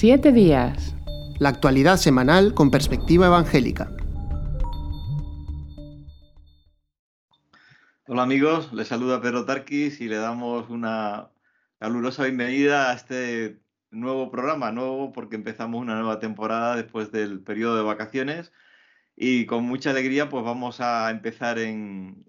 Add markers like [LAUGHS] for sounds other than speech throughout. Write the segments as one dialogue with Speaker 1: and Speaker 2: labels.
Speaker 1: Siete días.
Speaker 2: La actualidad semanal con perspectiva evangélica.
Speaker 3: Hola amigos, les saluda Pedro Tarquis y le damos una calurosa bienvenida a este nuevo programa, nuevo porque empezamos una nueva temporada después del periodo de vacaciones y con mucha alegría pues vamos a empezar en,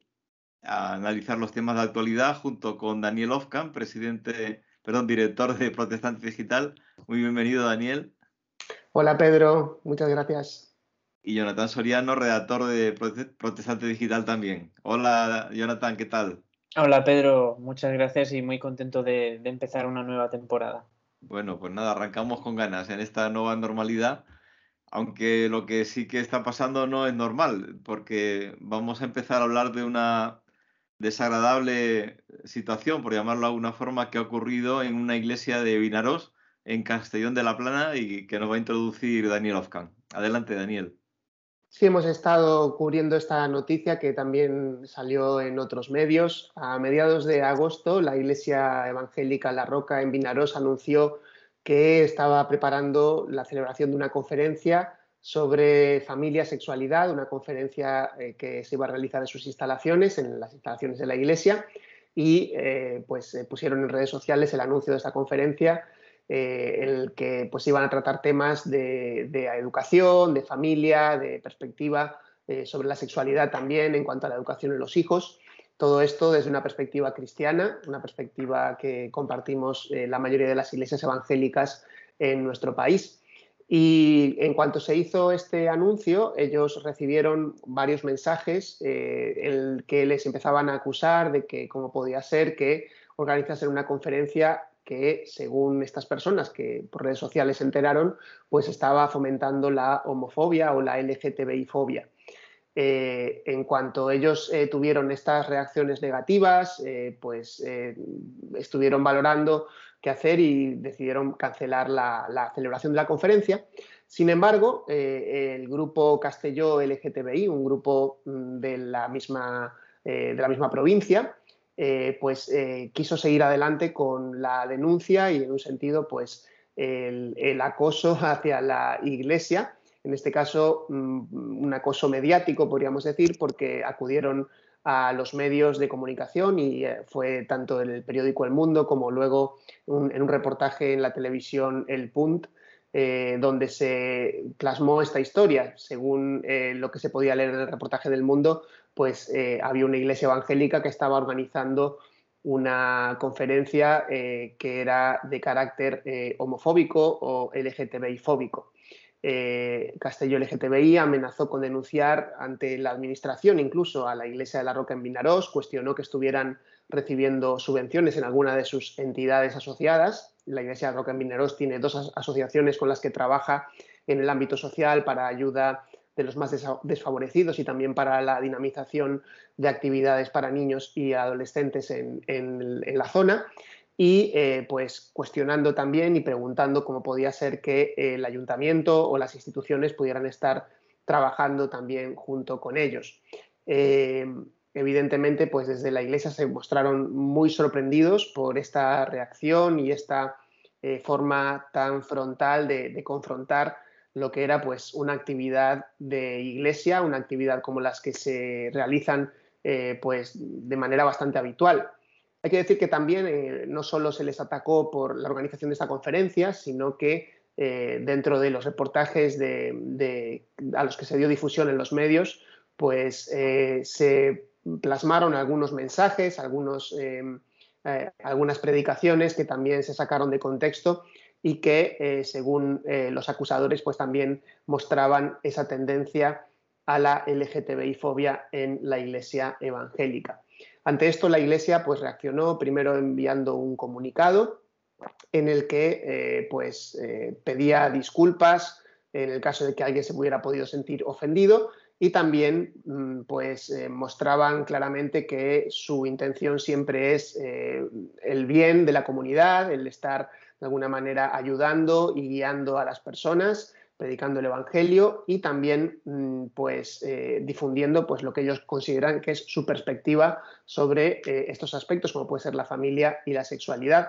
Speaker 3: a analizar los temas de actualidad junto con Daniel Ofkan, presidente, perdón, director de Protestante Digital. Muy bienvenido, Daniel.
Speaker 4: Hola, Pedro. Muchas gracias.
Speaker 3: Y Jonathan Soriano, redactor de Protestante Digital también. Hola, Jonathan, ¿qué tal?
Speaker 5: Hola, Pedro. Muchas gracias y muy contento de, de empezar una nueva temporada.
Speaker 3: Bueno, pues nada, arrancamos con ganas en esta nueva normalidad aunque lo que sí que está pasando no es normal, porque vamos a empezar a hablar de una desagradable situación, por llamarlo de alguna forma, que ha ocurrido en una iglesia de Vinaros, en Castellón de la Plana, y que nos va a introducir Daniel Ofcan. Adelante, Daniel.
Speaker 4: Sí, hemos estado cubriendo esta noticia que también salió en otros medios. A mediados de agosto, la Iglesia Evangélica La Roca en Vinaros anunció que estaba preparando la celebración de una conferencia sobre familia, sexualidad, una conferencia eh, que se iba a realizar en sus instalaciones, en las instalaciones de la iglesia, y eh, pues pusieron en redes sociales el anuncio de esta conferencia en el que pues iban a tratar temas de, educación, de familia, de perspectiva sobre la sexualidad también en cuanto a la educación de los hijos. Todo esto desde una perspectiva cristiana, una perspectiva que compartimos la mayoría de las iglesias evangélicas en nuestro país. Y en cuanto se hizo este anuncio, ellos recibieron varios mensajes eh, en que les empezaban a acusar de que cómo podía ser que organizasen una conferencia que, según estas personas que por redes sociales se enteraron, pues estaba fomentando la homofobia o la LGTBI-fobia. Eh, en cuanto ellos eh, tuvieron estas reacciones negativas, pues estuvieron valorando qué hacer y decidieron cancelar la, celebración de la conferencia. Sin embargo, eh, el grupo Castelló LGTBI, un grupo mm, de la misma, eh, de la misma provincia, eh, pues quiso seguir adelante con la denuncia y en un sentido, pues el, acoso [LAUGHS] hacia la iglesia, en este caso mm, un acoso mediático, podríamos decir, porque acudieron a los medios de comunicación y eh, fue tanto en el periódico El Mundo como luego en un reportaje en la televisión El Punt, eh, donde se plasmó esta historia. Según eh, lo que se podía leer en el reportaje del Mundo, pues había una iglesia evangélica que estaba organizando una conferencia que era de carácter homofóbico o LGTBI fóbico eh, Castelló LGTBI amenazó con denunciar ante la administración incluso a la Iglesia de la Roca en Vinarós, cuestionó que estuvieran recibiendo subvenciones en alguna de sus entidades asociadas. La Iglesia de la Roca en Vinarós tiene dos asociaciones con las que trabaja en el ámbito social para ayuda de los más desfavorecidos y también para la dinamización de actividades para niños y adolescentes en la zona y eh, pues cuestionando también y preguntando cómo podía ser que el ayuntamiento o las instituciones pudieran estar trabajando también junto con ellos. Eh, evidentemente, pues desde la Iglesia se mostraron muy sorprendidos por esta reacción y esta eh, forma tan frontal de, confrontar lo que era pues una actividad de iglesia, una actividad como las que se realizan pues de manera bastante habitual. Hay que decir que también eh, no solo se les atacó por la organización de esta conferencia, sino que eh, dentro de los reportajes a los que se dio difusión en los medios, pues eh, se plasmaron algunos mensajes, algunos, algunas predicaciones que también se sacaron de contexto y que, según los acusadores, pues también mostraban esa tendencia a la LGTBI-fobia en la iglesia evangélica. Ante esto, la Iglesia pues, reaccionó primero enviando un comunicado en el que eh, pues, eh, pedía disculpas en el caso de que alguien se hubiera podido sentir ofendido y también mm, pues, eh, mostraban claramente que su intención siempre es el bien de la comunidad, el estar de alguna manera ayudando y guiando a las personas predicando el Evangelio y también mm, pues, eh, difundiendo pues, lo que ellos consideran que es su perspectiva sobre eh, estos aspectos, como puede ser la familia y la sexualidad.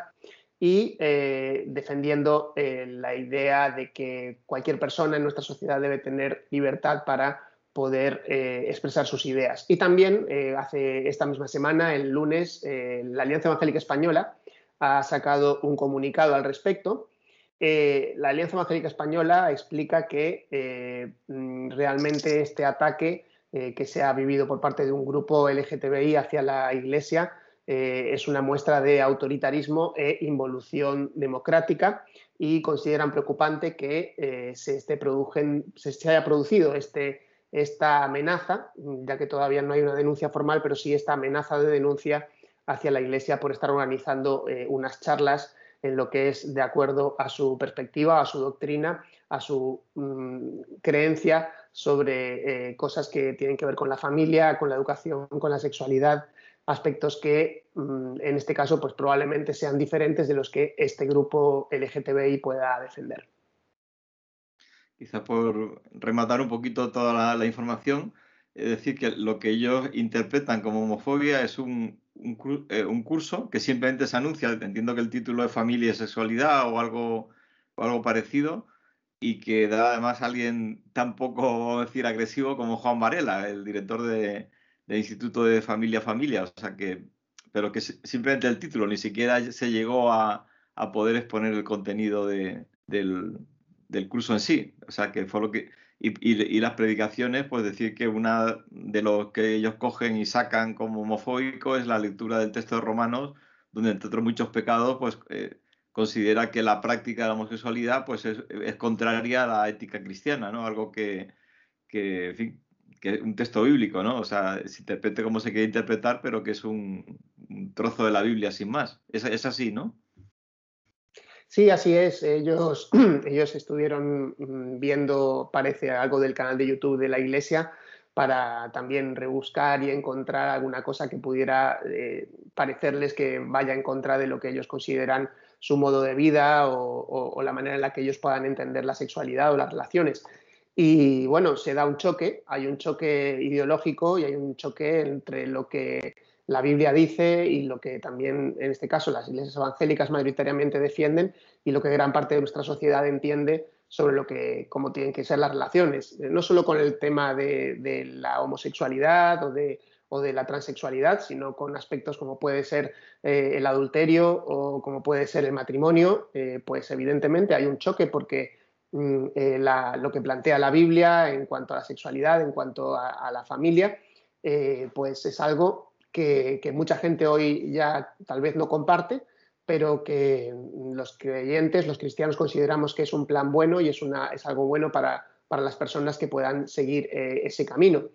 Speaker 4: y eh, defendiendo la idea de que cualquier persona en nuestra sociedad debe tener libertad para poder expresar sus ideas. Y también hace esta misma semana, el lunes, la Alianza Evangélica Española ha sacado un comunicado al respecto. la Alianza Evangélica Española explica que mm, realmente este ataque que se ha vivido por parte de un grupo LGTBI hacia la Iglesia eh, es una muestra de autoritarismo e involución democrática y consideran preocupante que eh, se, esté se, haya producido este, esta amenaza, ya que todavía no hay una denuncia formal, pero sí esta amenaza de denuncia hacia la Iglesia por estar organizando eh, unas charlas en lo que es de acuerdo a su perspectiva, a su doctrina, a su mm, creencia sobre cosas que tienen que ver con la familia, con la educación, con la sexualidad, aspectos que mm, en este caso pues probablemente sean diferentes de los que este grupo LGTBI pueda defender.
Speaker 3: Quizá por rematar un poquito toda la, información, es decir, que lo que ellos interpretan como homofobia es un, eh, un, curso que simplemente se anuncia, entiendo que el título es Familia y Sexualidad o algo, algo parecido, y que da además a alguien tan poco, decir, agresivo como Juan Varela, el director de, del Instituto de Familia Familia, o sea que, pero que simplemente el título, ni siquiera se llegó a, poder exponer el contenido del, curso en sí, o sea que fue lo que, y, las predicaciones, pues decir que una de los que ellos cogen y sacan como homofóbico es la lectura del texto de Romanos, donde entre otros muchos pecados, pues eh, considera que la práctica de la homosexualidad pues es, es, contraria a la ética cristiana, ¿no? Algo que, que en fin, que un texto bíblico, ¿no? O sea, se interprete como se quiere interpretar, pero que es un, trozo de la Biblia sin más. Es, es, así, ¿no?
Speaker 4: Sí, así es. Ellos, [CLEARS THROAT] ellos estuvieron mm, viendo, parece, algo del canal de YouTube de la iglesia para también rebuscar y encontrar alguna cosa que pudiera eh, parecerles que vaya en contra de lo que ellos consideran su modo de vida o, o, la manera en la que ellos puedan entender la sexualidad o las relaciones. Y bueno, se da un choque, hay un choque ideológico y hay un choque entre lo que la Biblia dice y lo que también, en este caso, las iglesias evangélicas mayoritariamente defienden y lo que gran parte de nuestra sociedad entiende sobre lo que, cómo tienen que ser las relaciones, no solo con el tema de, la homosexualidad o de, la transexualidad, sino con aspectos como puede ser eh, el adulterio o como puede ser el matrimonio, eh, pues evidentemente hay un choque porque Mm, eh, lo que plantea la Biblia en cuanto a la sexualidad, en cuanto a, la familia, eh, pues es algo que, mucha gente hoy ya tal vez no comparte, pero que los creyentes, los cristianos consideramos que es un plan bueno y es, algo bueno para, las personas que puedan seguir eh, ese camino.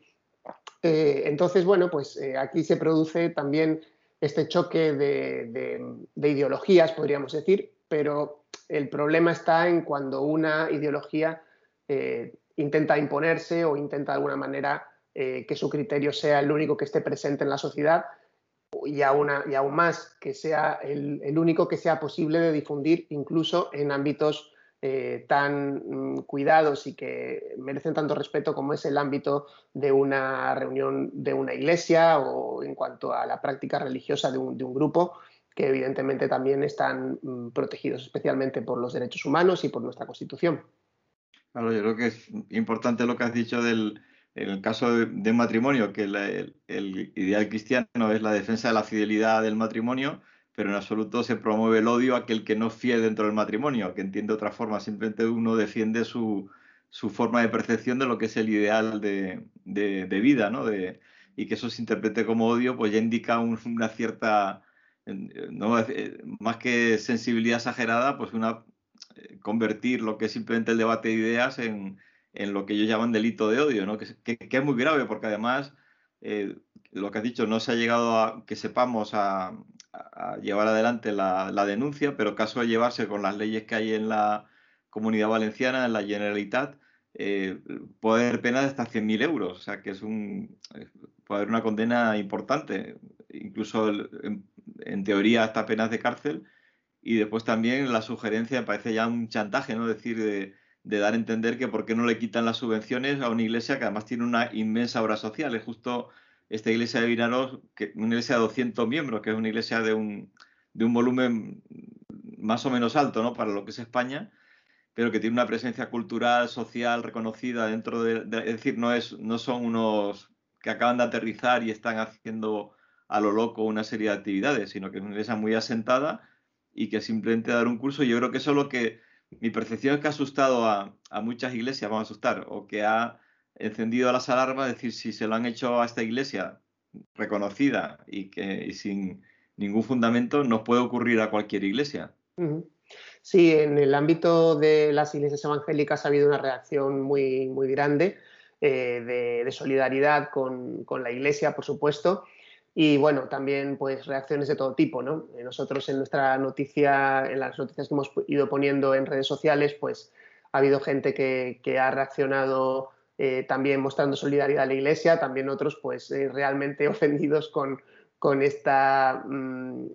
Speaker 4: entonces, bueno, pues aquí se produce también este choque de ideologías, podríamos decir, pero el problema está en cuando una ideología eh, intenta imponerse o intenta de alguna manera eh, que su criterio sea el único que esté presente en la sociedad y aún, más que sea el, único que sea posible de difundir incluso en ámbitos eh, tan mm, cuidados y que merecen tanto respeto como es el ámbito de una reunión de una iglesia o en cuanto a la práctica religiosa de un grupo que evidentemente también están mm, protegidos especialmente por los derechos humanos y por nuestra Constitución.
Speaker 3: Claro, yo creo que es importante lo que has dicho del el caso de, matrimonio, que el, ideal cristiano es la defensa de la fidelidad del matrimonio, pero en absoluto se promueve el odio a aquel que no es fiel dentro del matrimonio, que entiende otra forma, simplemente uno defiende su, forma de percepción de lo que es el ideal de, vida, ¿no? De, y que eso se interprete como odio, pues ya indica una cierta no, eh, más que sensibilidad exagerada, pues una eh, convertir lo que es simplemente el debate de ideas en, lo que ellos llaman delito de odio, ¿no? que, es muy grave porque además eh, lo que has dicho no se ha llegado a que sepamos a, llevar adelante la, denuncia, pero caso de llevarse con las leyes que hay en la comunidad valenciana, en la Generalitat, puede haber pena de hasta 100.000 euros, o sea que es un, puede haber una condena importante, incluso el, en teoría hasta penas de cárcel. Y después también la sugerencia me parece ya un chantaje, ¿no? decir, de, dar a entender que por qué no le quitan las subvenciones a una iglesia que además tiene una inmensa obra social. Es justo esta iglesia de Vinaros, que, una iglesia de 200 miembros, que es una iglesia de un, de un volumen más o menos alto, ¿no? Para lo que es España, pero que tiene una presencia cultural, social reconocida dentro de, es decir, no, es, no son unos que acaban de aterrizar y están haciendo a lo loco una serie de actividades, sino que es una iglesia muy asentada y que simplemente dar un curso, yo creo que eso es lo que mi percepción es que ha asustado a, muchas iglesias, vamos a asustar, o que ha encendido las alarmas, decir, si se lo han hecho a esta iglesia reconocida y que sin ningún fundamento, nos puede ocurrir a cualquier iglesia.
Speaker 4: Sí, en el ámbito de las iglesias evangélicas ha habido una reacción muy, muy grande eh, de, solidaridad con, la iglesia, por supuesto, y bueno, también pues reacciones de todo tipo, ¿no? Eh, nosotros en nuestra noticia, en las noticias que hemos ido poniendo en redes sociales, pues ha habido gente que, ha reaccionado eh, también mostrando solidaridad a la Iglesia, también otros pues eh, realmente [LAUGHS] ofendidos con, con esta mm,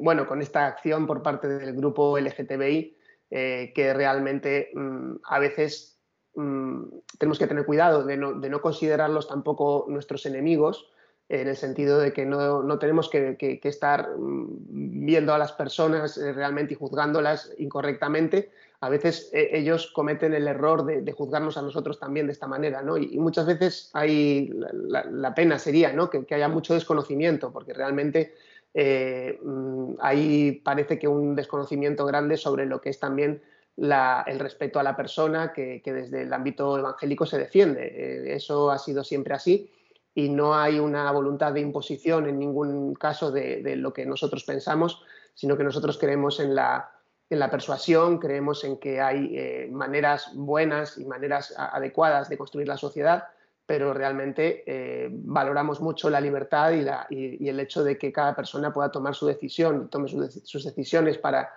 Speaker 4: bueno, con esta acción por parte del grupo LGTBI, que realmente mm, a veces mm, tenemos que tener cuidado de no, de no considerarlos tampoco nuestros enemigos, en el sentido de que no, tenemos que, estar mm, viendo a las personas eh, realmente y juzgándolas incorrectamente. A veces eh, ellos cometen el error de, juzgarnos a nosotros también de esta manera, ¿no? Y, muchas veces hay, la, pena sería ¿no? que, haya mucho desconocimiento, porque realmente eh, mm, ahí parece que un desconocimiento grande sobre lo que es también el respeto a la persona que, desde el ámbito evangélico se defiende. eso ha sido siempre así y no hay una voluntad de imposición en ningún caso de, lo que nosotros pensamos, sino que nosotros creemos en la, en la persuasión, creemos en que hay eh, maneras buenas y maneras adecuadas de construir la sociedad, pero realmente eh, valoramos mucho la libertad y, la, y, el hecho de que cada persona pueda tomar su decisión, tome sus decisiones para,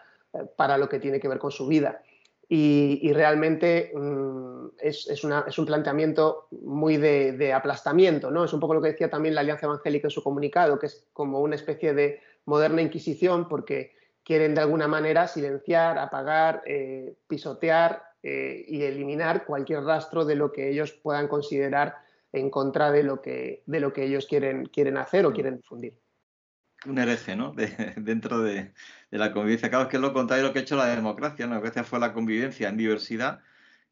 Speaker 4: para lo que tiene que ver con su vida. Y, realmente mm, es, un planteamiento muy de, aplastamiento, ¿no? Es un poco lo que decía también la Alianza Evangélica en su comunicado, que es como una especie de moderna inquisición porque quieren de alguna manera silenciar, apagar, eh, pisotear eh, y eliminar cualquier rastro de lo que ellos puedan considerar en contra de lo que, de lo que ellos quieren, quieren hacer o quieren difundir
Speaker 3: un hereje, ¿no? [LAUGHS] dentro de, la convivencia. Claro, es que es lo contrario de lo que ha hecho la democracia, ¿no? La democracia fue la convivencia en diversidad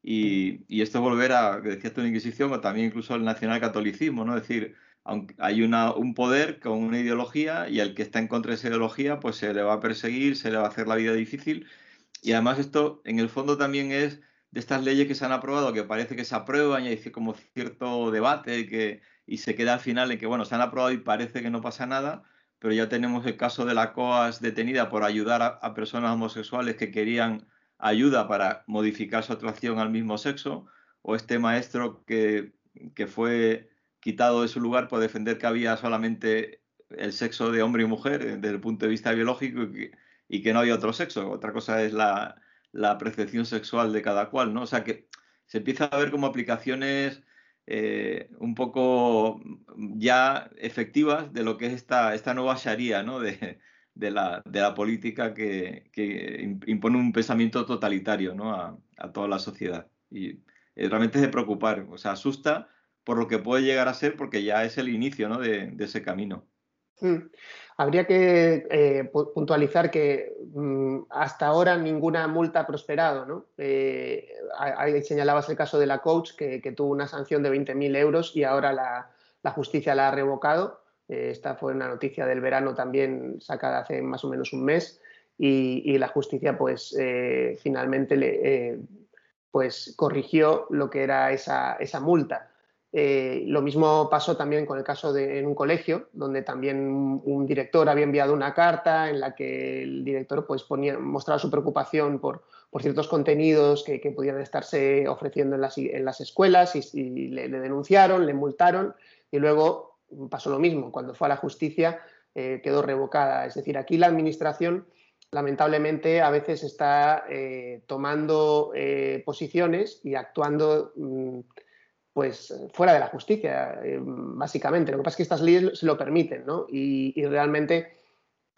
Speaker 3: y, esto volver a, que decías tú, la Inquisición o también incluso el nacionalcatolicismo, ¿no? Es decir, aunque hay una, un poder con una ideología y al que está en contra de esa ideología, pues se le va a perseguir, se le va a hacer la vida difícil. Y además esto, en el fondo, también es de estas leyes que se han aprobado, que parece que se aprueban y hay como cierto debate que, y se queda al final en que, bueno, se han aprobado y parece que no pasa nada, pero ya tenemos el caso de la COAS detenida por ayudar a, personas homosexuales que querían ayuda para modificar su atracción al mismo sexo, o este maestro que, que fue quitado de su lugar por defender que había solamente el sexo de hombre y mujer eh, desde el punto de vista biológico y que, no había otro sexo. Otra cosa es la, la, percepción sexual de cada cual, ¿no? O sea que se empieza a ver como aplicaciones eh, un poco ya efectivas de lo que es esta, esta nueva Sharia ¿no? de, de, la, de, la, política que, que, impone un pensamiento totalitario ¿no? a, a, toda la sociedad. Y eh, realmente es de preocupar, o sea, asusta por lo que puede llegar a ser porque ya es el inicio ¿no? de, ese camino.
Speaker 4: Mm. Habría que eh, puntualizar que mm, hasta ahora ninguna multa ha prosperado. ¿no? Eh, ahí señalabas el caso de la coach que, tuvo una sanción de 20.000 euros y ahora la, justicia la ha revocado. Eh, esta fue una noticia del verano también sacada hace más o menos un mes y, la justicia pues finalmente pues corrigió lo que era esa multa. Eh, lo mismo pasó también con el caso de en un colegio, donde también un director había enviado una carta en la que el director pues, ponía, mostraba su preocupación por, ciertos contenidos que, que, pudieran estarse ofreciendo en las, en las escuelas y, le, denunciaron, le multaron y luego pasó lo mismo. Cuando fue a la justicia eh, quedó revocada. Es decir, aquí la administración lamentablemente a veces está eh, tomando posiciones y actuando... Mm, pues fuera de la justicia, eh, básicamente. Lo que pasa es que estas leyes se lo permiten, ¿no? Y, realmente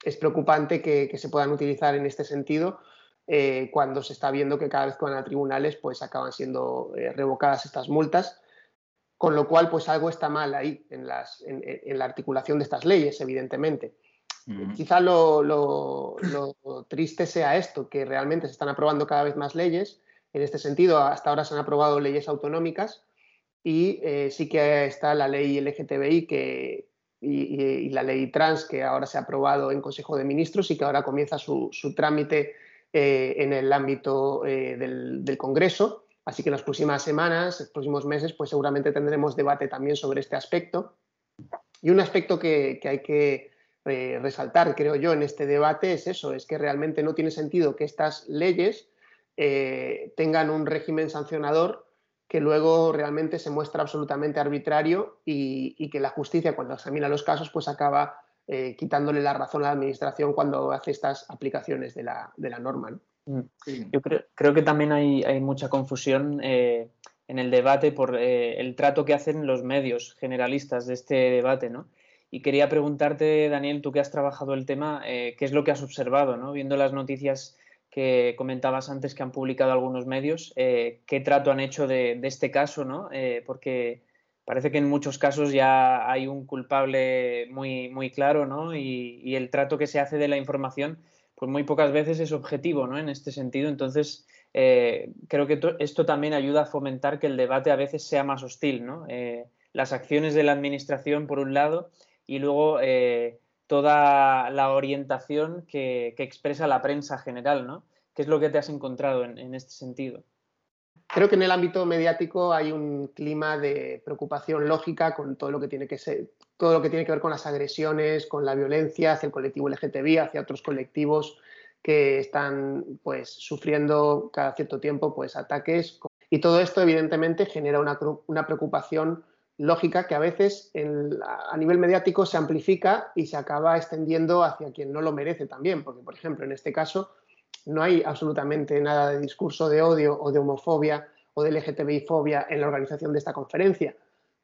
Speaker 4: es preocupante que, se puedan utilizar en este sentido eh, cuando se está viendo que cada vez que van a tribunales pues acaban siendo eh, revocadas estas multas, con lo cual pues algo está mal ahí en, las, en, la articulación de estas leyes, evidentemente. Quizá lo, triste sea esto, que realmente se están aprobando cada vez más leyes. En este sentido, hasta ahora se han aprobado leyes autonómicas y eh, sí que está la ley LGTBI que, y, la ley trans que ahora se ha aprobado en Consejo de Ministros y que ahora comienza su, trámite eh, en el ámbito eh, del, Congreso. Así que en las próximas semanas, los próximos meses, pues seguramente tendremos debate también sobre este aspecto. Y un aspecto que hay que resaltar, creo yo, en este debate es eso, es que realmente no tiene sentido que estas leyes tengan un régimen sancionador que luego realmente se muestra absolutamente arbitrario y, que la justicia, cuando examina los casos, pues acaba eh, quitándole la razón a la administración cuando hace estas aplicaciones de la, norma.
Speaker 5: Mm. Yo creo, que también hay, hay mucha confusión en el debate por el trato que hacen los medios generalistas de este debate, ¿no? Y quería preguntarte, Daniel, tú que has trabajado el tema, eh, ¿qué es lo que has observado, ¿no? viendo las noticias que comentabas antes que han publicado algunos medios, eh, qué trato han hecho de, este caso, ¿no? Eh, porque parece que en muchos casos ya hay un culpable muy, muy claro, ¿no? Y, el trato que se hace de la información, pues muy pocas veces es objetivo, ¿no? En este sentido, entonces creo que esto también ayuda a fomentar que el debate a veces sea más hostil, ¿no? las acciones de la administración, por un lado, y luego eh, toda la orientación que, expresa la prensa general, ¿no? ¿Qué es lo que te has encontrado en, este sentido?
Speaker 4: Creo que en el ámbito mediático hay un clima de preocupación lógica con todo lo que tiene que ser, todo lo que tiene que ver con las agresiones, con la violencia hacia el colectivo LGTBI, hacia otros colectivos que están pues sufriendo cada cierto tiempo pues ataques y todo esto evidentemente genera una, una preocupación lógica que a veces a nivel mediático se amplifica y se acaba extendiendo hacia quien no lo merece también, porque por ejemplo en este caso no hay absolutamente nada de discurso de odio o de homofobia o de LGTBI-fobia en la organización de esta conferencia,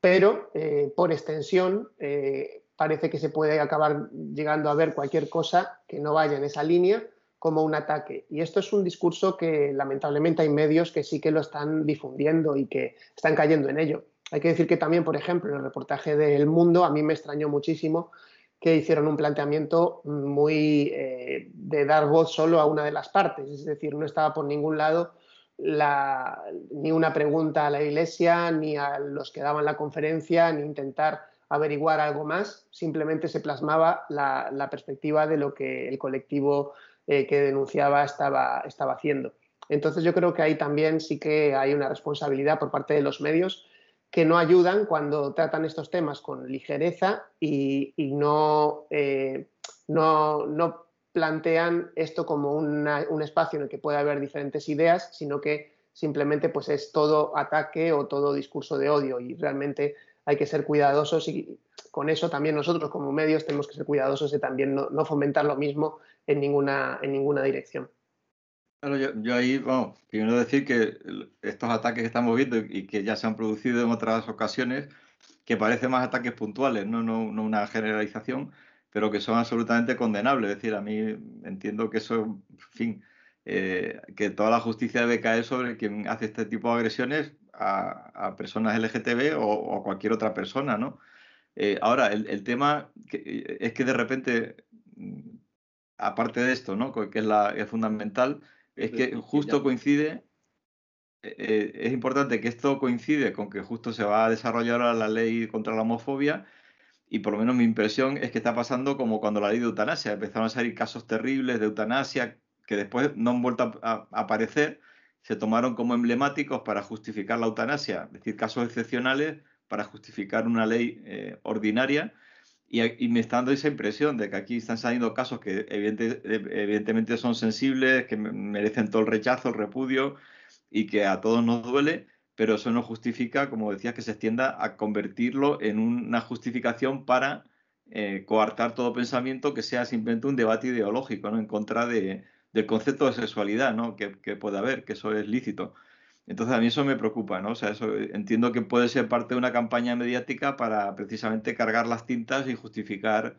Speaker 4: pero eh, por extensión eh, parece que se puede acabar llegando a ver cualquier cosa que no vaya en esa línea como un ataque. Y esto es un discurso que lamentablemente hay medios que sí que lo están difundiendo y que están cayendo en ello. Hay que decir que también, por ejemplo, en el reportaje del Mundo, a mí me extrañó muchísimo que hicieron un planteamiento muy eh, de dar voz solo a una de las partes, es decir, no estaba por ningún lado ni una pregunta a la Iglesia, ni a los que daban la conferencia, ni intentar averiguar algo más, simplemente se plasmaba la, perspectiva de lo que el colectivo eh, que denunciaba estaba, estaba haciendo. Entonces yo creo que ahí también sí que hay una responsabilidad por parte de los medios que no ayudan cuando tratan estos temas con ligereza y, no, eh, no, no, plantean esto como un espacio en el que puede haber diferentes ideas, sino que simplemente pues, es todo ataque o todo discurso de odio y realmente hay que ser cuidadosos y con eso también nosotros como medios tenemos que ser cuidadosos de también no, no fomentar lo mismo en ninguna, en ninguna dirección.
Speaker 3: Claro, yo, ahí, vamos, quiero decir que estos ataques que estamos viendo y que ya se han producido en otras ocasiones, que parecen más ataques puntuales, no, no, una generalización, pero que son absolutamente condenables. Es decir, a mí entiendo que eso, en fin, eh, que toda la justicia debe caer sobre quien hace este tipo de agresiones a, personas LGTB o, a cualquier otra persona, ¿no? Eh, ahora, el, tema es que de repente, mm, aparte de esto, ¿no? Que es fundamental, es que justo coincide, eh, eh, es importante que esto coincide con que justo se va a desarrollar la ley contra la homofobia y por lo menos mi impresión es que está pasando como cuando la ley de eutanasia, empezaron a salir casos terribles de eutanasia que después no han vuelto a, aparecer, se tomaron como emblemáticos para justificar la eutanasia, es decir, casos excepcionales para justificar una ley eh, ordinaria y, me está dando esa impresión de que aquí están saliendo casos que evidentemente son sensibles, que merecen todo el rechazo, el repudio y que a todos nos duele, pero eso no justifica, como decías, que se extienda a convertirlo en una justificación para eh, coartar todo pensamiento que sea simplemente un debate ideológico en contra de, del concepto de sexualidad ¿no? que, que puede haber, que eso es lícito. Entonces a mí eso me preocupa, ¿no? O sea, eso entiendo que puede ser parte de una campaña mediática para precisamente cargar las tintas y justificar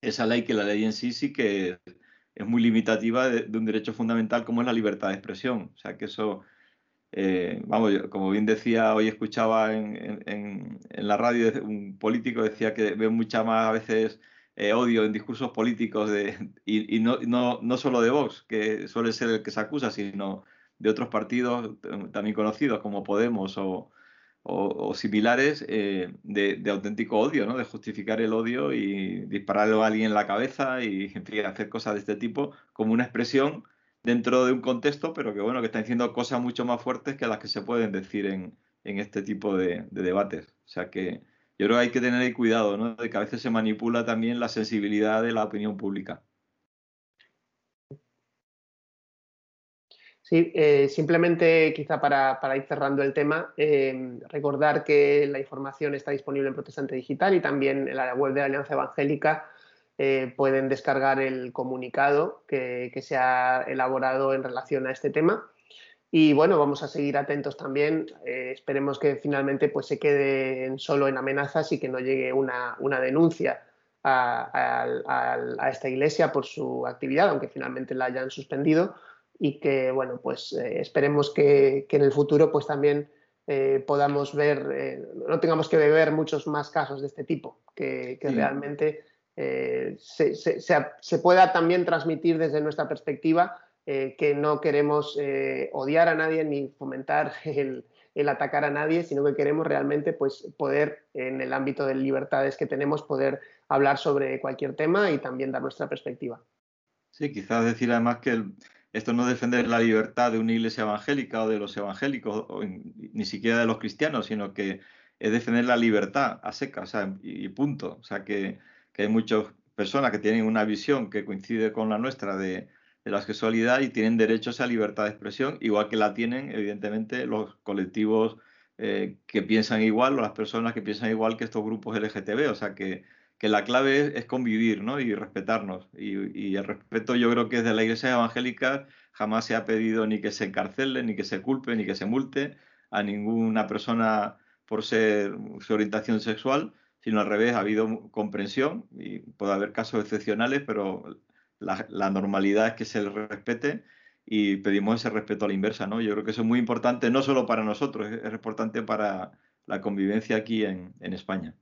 Speaker 3: esa ley que la ley en sí sí que es muy limitativa de, un derecho fundamental como es la libertad de expresión. O sea, que eso, eh, vamos, como bien decía, hoy escuchaba en, en, la radio un político decía que ve mucha más a veces eh, odio en discursos políticos de, y, no, no, no, solo de Vox, que suele ser el que se acusa, sino de otros partidos también conocidos como Podemos o, o, similares eh, de, auténtico odio, ¿no? de justificar el odio y dispararle a alguien en la cabeza y hacer cosas de este tipo como una expresión dentro de un contexto, pero que bueno, que están diciendo cosas mucho más fuertes que las que se pueden decir en, en este tipo de, de, debates. O sea que yo creo que hay que tener cuidado, ¿no? de que a veces se manipula también la sensibilidad de la opinión pública.
Speaker 4: Eh, simplemente quizá para, ir cerrando el tema, eh, recordar que la información está disponible en Protestante Digital y también en la web de la Alianza Evangélica eh, pueden descargar el comunicado que, se ha elaborado en relación a este tema. Y bueno, vamos a seguir atentos también. esperemos que finalmente pues, se quede solo en amenazas y que no llegue una, denuncia a, a, esta iglesia por su actividad, aunque finalmente la hayan suspendido y que, bueno, pues eh, esperemos que, en el futuro pues también eh, podamos ver, eh, no tengamos que beber muchos más casos de este tipo, que, realmente se, se, pueda también transmitir desde nuestra perspectiva que no queremos odiar a nadie ni fomentar [LAUGHS] el, el, atacar a nadie, sino que queremos realmente pues, poder, en el ámbito de libertades que tenemos, poder hablar sobre cualquier tema y también dar nuestra perspectiva.
Speaker 3: Sí, quizás decir además que el, esto no es defender la libertad de una iglesia evangélica o de los evangélicos, ni siquiera de los cristianos, sino que es defender la libertad a seca, y, punto. O sea, que, hay muchas personas que tienen una visión que coincide con la nuestra de, la sexualidad y tienen derecho a esa libertad de expresión, igual que la tienen, evidentemente, los colectivos eh, que piensan igual o las personas que piensan igual que estos grupos LGTB. O sea, que que la clave es, convivir ¿no? y respetarnos. Y, el respeto yo creo que desde la Iglesia Evangélica jamás se ha pedido ni que se encarcele, ni que se culpe, ni que se multe a ninguna persona por ser su orientación sexual, sino al revés, ha habido comprensión y puede haber casos excepcionales, pero la, normalidad es que se le respete y pedimos ese respeto a la inversa. ¿no? Yo creo que eso es muy importante, no solo para nosotros, es, importante para la convivencia aquí en España.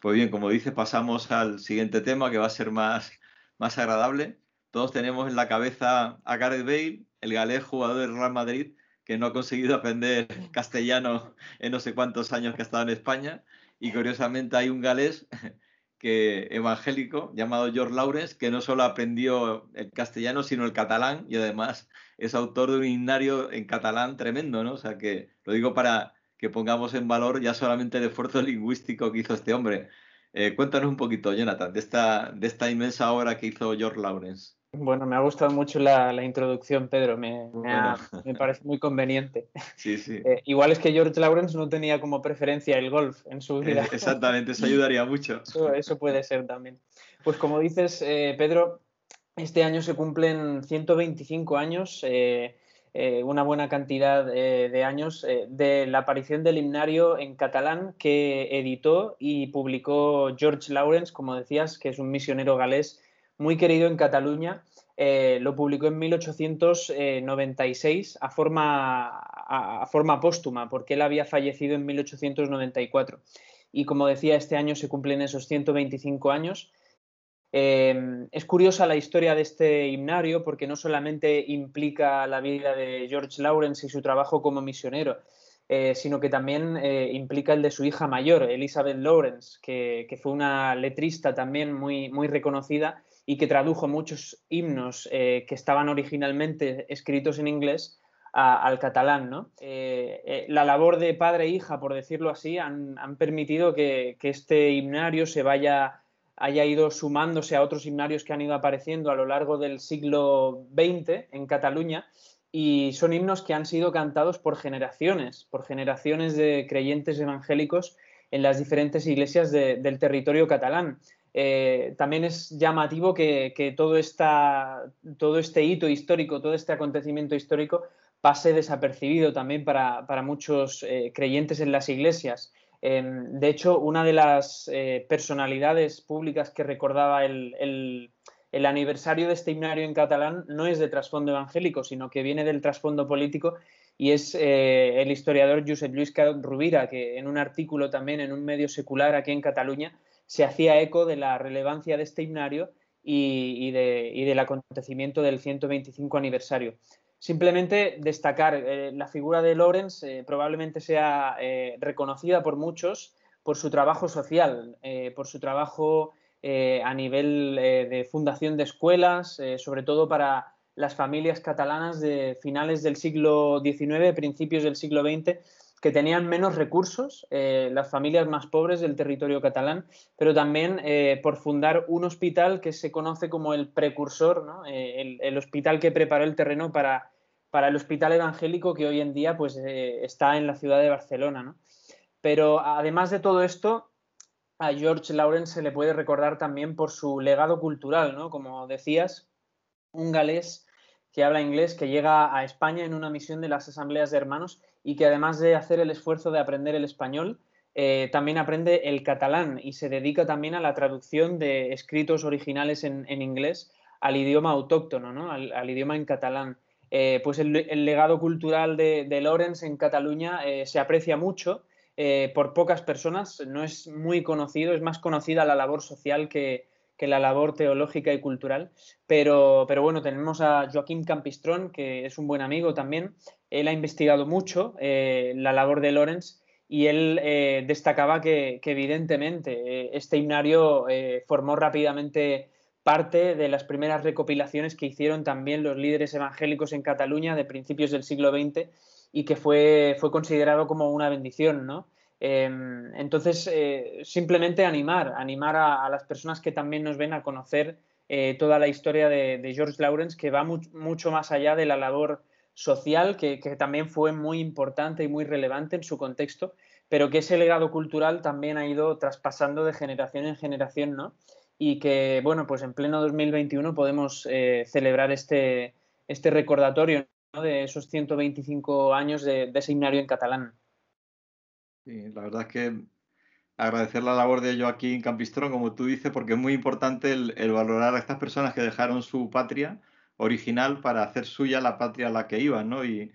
Speaker 3: Pues bien, como dice, pasamos al siguiente tema que va a ser más, más agradable. Todos tenemos en la cabeza a Gareth Bale, el galés jugador del Real Madrid, que no ha conseguido aprender castellano en no sé cuántos años que ha estado en España. Y curiosamente hay un galés [LAUGHS] que, evangélico llamado George Lawrence, que no solo aprendió el castellano, sino el catalán y además es autor de un himnario en catalán tremendo, ¿no? O sea que lo digo para que pongamos en valor ya solamente el esfuerzo lingüístico que hizo este hombre. Eh, cuéntanos un poquito, Jonathan, de esta, de esta inmensa obra que hizo George Lawrence.
Speaker 5: Bueno, me ha gustado mucho la, introducción, Pedro, me, [LAUGHS] me, parece muy conveniente.
Speaker 3: Sí, sí. [LAUGHS]
Speaker 5: Eh, igual es que George Lawrence no tenía como preferencia el golf en su vida. Eh,
Speaker 3: exactamente, eso ayudaría mucho. [LAUGHS]
Speaker 5: Eso, puede ser también. Pues como dices, Pedro, este año se cumplen 125 años eh, una buena cantidad eh, de años eh, de la aparición del himnario en catalán que editó y publicó George Lawrence, como decías, que es un misionero galés muy querido en Cataluña. lo publicó en 1896 a forma, a forma póstuma, porque él había fallecido en 1894. Y como decía, este año se cumplen esos 125 años Em, es curiosa la historia de este himnario porque no solamente implica la vida de George Lawrence y su trabajo como misionero, eh, sino que también eh, implica el de su hija mayor, Elizabeth Lawrence, que, fue una letrista también muy, muy reconocida y que tradujo muchos himnos eh, que estaban originalmente escritos en inglés al catalán. ¿no? la labor de padre e hija, por decirlo así, han, permitido que, que este himnario se vaya haya ido sumándose a otros himnarios que han ido apareciendo a lo largo del siglo XX en Cataluña y son himnos que han sido cantados por generaciones, por generaciones de creyentes evangélicos en las diferentes iglesias del territorio catalán. Eh, también es llamativo que, todo, todo, este hito histórico, todo este acontecimiento histórico pase desapercibido también para, muchos eh, creyentes en las iglesias. Em, de hecho, una de las eh, personalidades públicas que recordaba el, aniversario de este himnario en catalán no es de trasfondo evangélico, sino que viene del trasfondo político y es eh, el historiador Josep Lluís Rovira, que en un artículo también en un medio secular aquí en Cataluña se hacía eco de la relevancia de este himnario y, del acontecimiento del 125 aniversario. Simplemente destacar, eh, la figura de Lorenz eh, probablemente sea eh, reconocida por muchos por su trabajo social, por su trabajo a nivel de fundación de escuelas, sobre todo para las familias catalanas de finales del siglo XIX, principios del siglo XX, que tenían menos recursos, eh, las familias más pobres del territorio catalán, pero también eh, por fundar un hospital que se conoce como el precursor, eh, el, hospital que preparó el terreno para, para, el hospital evangélico que hoy en día pues, está en la ciudad de Barcelona. Pero además de todo esto, a George Lawrence se le puede recordar también por su legado cultural, ¿no? como decías, un galés que habla inglés, que llega a España en una misión de las asambleas de hermanos y que además de hacer el esfuerzo de aprender el español, eh, también aprende el catalán y se dedica también a la traducción de escritos originales en, inglés al idioma autóctono, ¿no? al, idioma en catalán. Eh, pues el, legado cultural de, de Lorenz en Cataluña eh, se aprecia mucho por pocas personas, no es muy conocido, es más conocida la labor social que, que la labor teológica y cultural. Pero, pero bueno, tenemos a Joaquín Campistrón, que es un buen amigo también. Él ha investigado mucho eh, la labor de Lorenz y él eh, destacaba que, evidentemente eh, este himnario formó rápidamente parte de las primeras recopilaciones que hicieron también los líderes evangélicos en Cataluña de principios del siglo XX y que fue, fue considerado como una bendición, ¿no? Em, entonces, eh, simplemente animar, animar a, las personas que también nos ven a conocer eh, toda la historia de, George Lawrence, que va mucho más allá de la labor social, que, también fue muy importante y muy relevante en su contexto, pero que ese legado cultural también ha ido traspasando de generación en generación, ¿no? Y que, bueno, pues en pleno 2021 podemos eh, celebrar este, este recordatorio de esos 125 años de, de en catalán.
Speaker 3: La verdad es que agradecer la labor de Joaquín Campistrón, como tú dices, porque es muy importante el, valorar a estas personas que dejaron su patria original para hacer suya la patria a la que iban, ¿no? Y,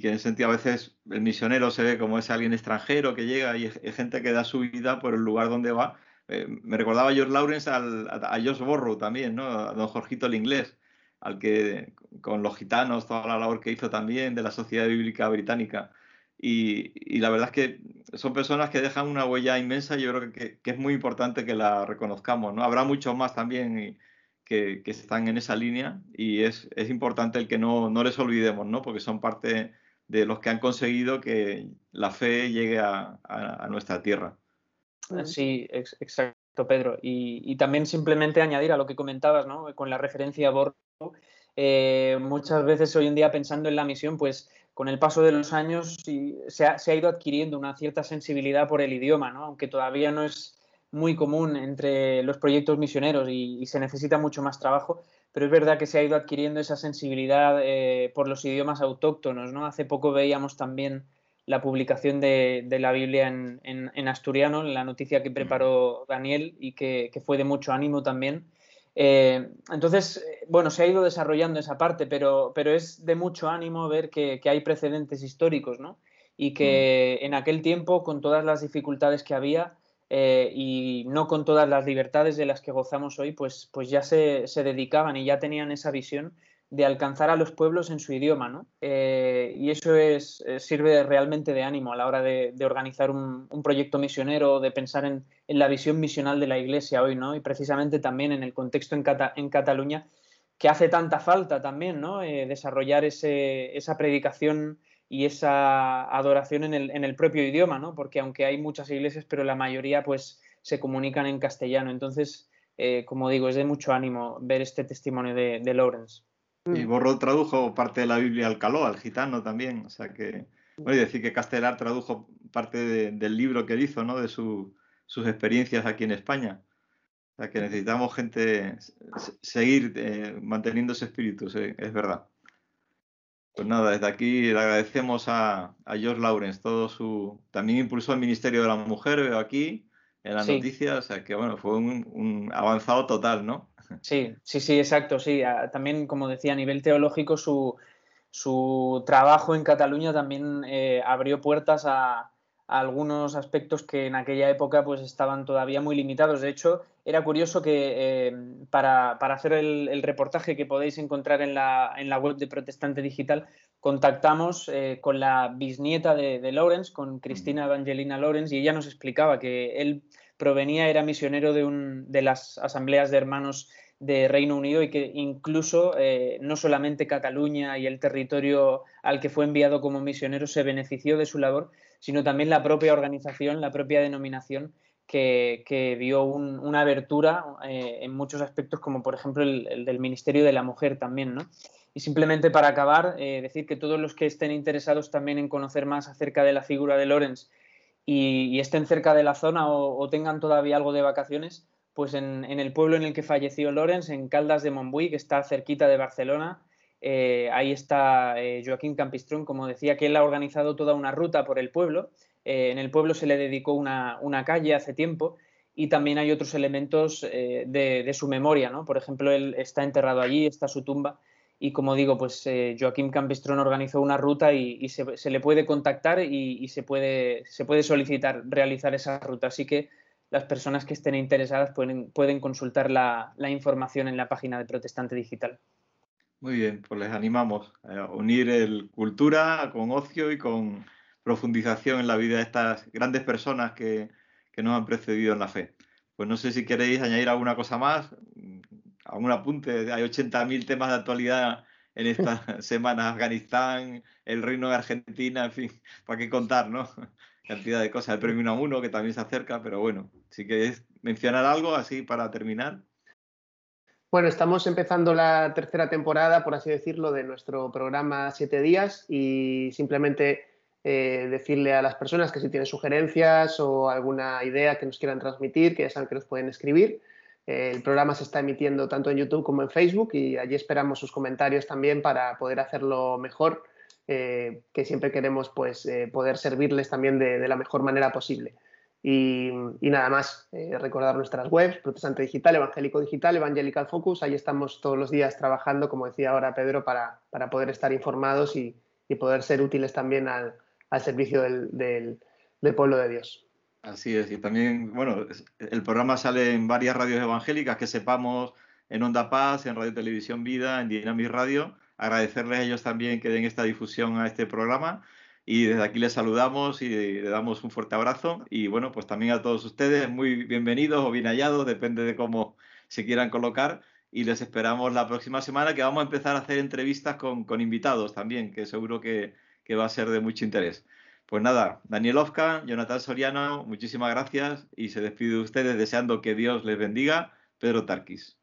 Speaker 3: que en sentido a veces el misionero se ve como ese alguien extranjero que llega y es, gente que da su vida por el lugar donde va. Eh, me recordaba George Lawrence al, a, a George Borrow también, ¿no? A don Jorgito el inglés, al que con los gitanos, toda la labor que hizo también de la Sociedad Bíblica Británica. Y, la verdad es que son personas que dejan una huella inmensa y yo creo que, es muy importante que la reconozcamos. ¿no? Habrá muchos más también que, están en esa línea y es, importante el que no, les olvidemos, ¿no? porque son parte de los que han conseguido que la fe llegue a, nuestra tierra.
Speaker 5: Sí, exacto, Pedro. Y, también simplemente añadir a lo que comentabas, ¿no? con la referencia a Borro, eh, muchas veces hoy en día pensando en la misión, pues con el paso de los años se ha, ido adquiriendo una cierta sensibilidad por el idioma, ¿no? aunque todavía no es muy común entre los proyectos misioneros y, se necesita mucho más trabajo, pero es verdad que se ha ido adquiriendo esa sensibilidad eh, por los idiomas autóctonos. ¿no? Hace poco veíamos también la publicación de, la Biblia en, asturiano, la noticia que preparó Daniel y que, que fue de mucho ánimo también. Eh, entonces, bueno, se ha ido desarrollando esa parte, pero, pero es de mucho ánimo ver que, hay precedentes históricos, ¿no? Y que mm. en aquel tiempo, con todas las dificultades que había eh, y no con todas las libertades de las que gozamos hoy, pues, pues ya se, se dedicaban y ya tenían esa visión de alcanzar a los pueblos en su idioma, ¿no? Eh, y eso es, eh, sirve realmente de ánimo a la hora de, organizar un, proyecto misionero, de pensar en, la visión misional de la Iglesia hoy, ¿no? Y precisamente también en el contexto en, Cataluña, que hace tanta falta también, ¿no? Eh, desarrollar esa predicación y esa adoración en el, en el, propio idioma, ¿no? Porque aunque hay muchas iglesias, pero la mayoría, pues, se comunican en castellano. Entonces, como digo, es de mucho ánimo ver este testimonio de, de Lawrence.
Speaker 3: Y mm. Borro tradujo parte de la Biblia al caló, al gitano también. O sea que, bueno, y decir que Castelar tradujo parte del libro que él hizo, ¿no? De sus experiencias aquí en España. O sea que necesitamos gente seguir eh, manteniendo ese espíritu, es verdad. Pues nada, desde aquí le agradecemos a, a George Lawrence todo su. También impulsó el Ministerio de la Mujer, veo aquí en las noticias, o sea que bueno, fue un avanzado total, ¿no?
Speaker 5: Sí, sí, sí, exacto, sí. También, como decía, a nivel teológico, su, trabajo en Cataluña también eh, abrió puertas a, algunos aspectos que en aquella época pues estaban todavía muy limitados. De hecho, era curioso que eh, para, hacer el, reportaje que podéis encontrar en la, en la web de Protestante Digital, contactamos eh, con la bisnieta de, de, Lawrence, con Cristina Evangelina Lawrence, y ella nos explicaba que él provenía, era misionero de, un, de las asambleas de hermanos de Reino Unido y que incluso eh, no solamente Cataluña y el territorio al que fue enviado como misionero se benefició de su labor, sino también la propia organización, la propia denominación que, que dio una abertura eh, en muchos aspectos, como por ejemplo el, del Ministerio de la Mujer también, ¿no? Y simplemente para acabar, eh, decir que todos los que estén interesados también en conocer más acerca de la figura de Lorenz y, estén cerca de la zona o, tengan todavía algo de vacaciones, pues en, el pueblo en el que falleció Lorenz, en Caldas de Montbui, que está cerquita de Barcelona, eh, ahí está Joaquín Campistrón, como decía, que él ha organizado toda una ruta por el pueblo eh, en el pueblo se le dedicó una, calle hace tiempo y también hay otros elementos eh, de, su memoria, ¿no? Por ejemplo, él está enterrado allí, está su tumba y como digo, pues eh, Joaquín Campistrón organizó una ruta y, se, le puede contactar y, se, puede, se puede solicitar realizar esa ruta. Así que las personas que estén interesadas pueden, pueden consultar la, la información en la página de Protestante Digital.
Speaker 3: Muy bien, pues les animamos a unir el cultura con ocio y con profundización en la vida de estas grandes personas que, nos han precedido en la fe. Pues no sé si queréis añadir alguna cosa más, algún apunte. Hay 80.000 temas de actualidad en esta [LAUGHS] [LAUGHS] semana, Afganistán, el Reino de Argentina, en fin, [LAUGHS] para qué contar, ¿no? Cantidad de cosas. El premio uno que también se acerca, pero bueno, si queréis mencionar algo así para terminar.
Speaker 4: Bueno, estamos empezando la tercera temporada, por así decirlo, de nuestro programa Siete Días y simplemente eh, decirle a las personas que si tienen sugerencias o alguna idea que nos quieran transmitir, que ya saben que nos pueden escribir. Eh, el programa se está emitiendo tanto en YouTube como en Facebook y allí esperamos sus comentarios también para poder hacerlo mejor, eh, que siempre queremos pues, poder servirles también de, la mejor manera posible. Y, nada más, recordar nuestras webs, Protestante Digital, Evangélico Digital, Evangelical Focus, ahí estamos todos los días trabajando, como decía ahora Pedro, para, para poder estar informados y, poder ser útiles también al, al servicio del, pueblo de Dios.
Speaker 3: Así es, y también, bueno, el programa sale en varias radios evangélicas, que sepamos en Onda Paz, en Radio Televisión Vida, en Dynamic Radio. Agradecerles a ellos también que den esta difusión a este programa. Y desde aquí les saludamos y le damos un fuerte abrazo. Y bueno, pues también a todos ustedes, muy bienvenidos o bien hallados, depende de cómo se quieran colocar. Y les esperamos la próxima semana, que vamos a empezar a hacer entrevistas con, con invitados también, que seguro que, que va a ser de mucho interés. Pues nada, Daniel Ofka, Jonathan Soriano, muchísimas gracias y se despide de ustedes deseando que Dios les bendiga. Pedro Tarquis.